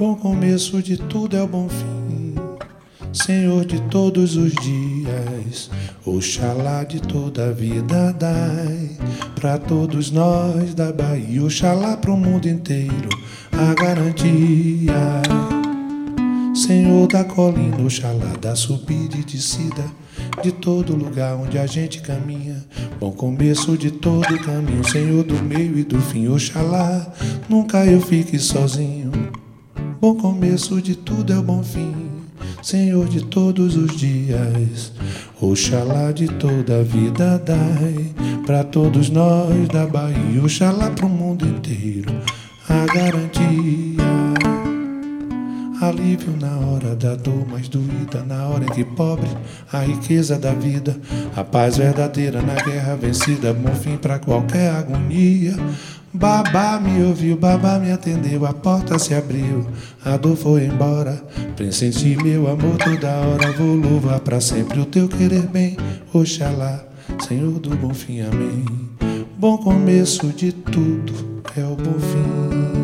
começo de tudo é o bom fim. Senhor de todos os dias, Oxalá de toda a vida dai, para todos nós da Bahia, Oxalá para o mundo inteiro, a garantia. Senhor da colina, Oxalá da subida e descida, de todo lugar onde a gente caminha, bom começo de todo caminho, Senhor do meio e do fim, Oxalá, nunca eu fique sozinho. Bom começo de tudo é o bom fim, Senhor de todos os dias. Oxalá de toda a vida dai, para todos nós da Bahia, Oxalá pro mundo inteiro, a garantia. Alívio na hora da dor mais doída, na hora em que pobre, a riqueza da vida, a paz verdadeira na guerra vencida, bom fim para qualquer agonia. Babá me ouviu, babá me atendeu, a porta se abriu, a dor foi embora. Pressenti meu amor toda hora, vou louvar para sempre o teu querer bem, Oxalá, Senhor do bom fim, amém. Bom começo de tudo é o bom fim.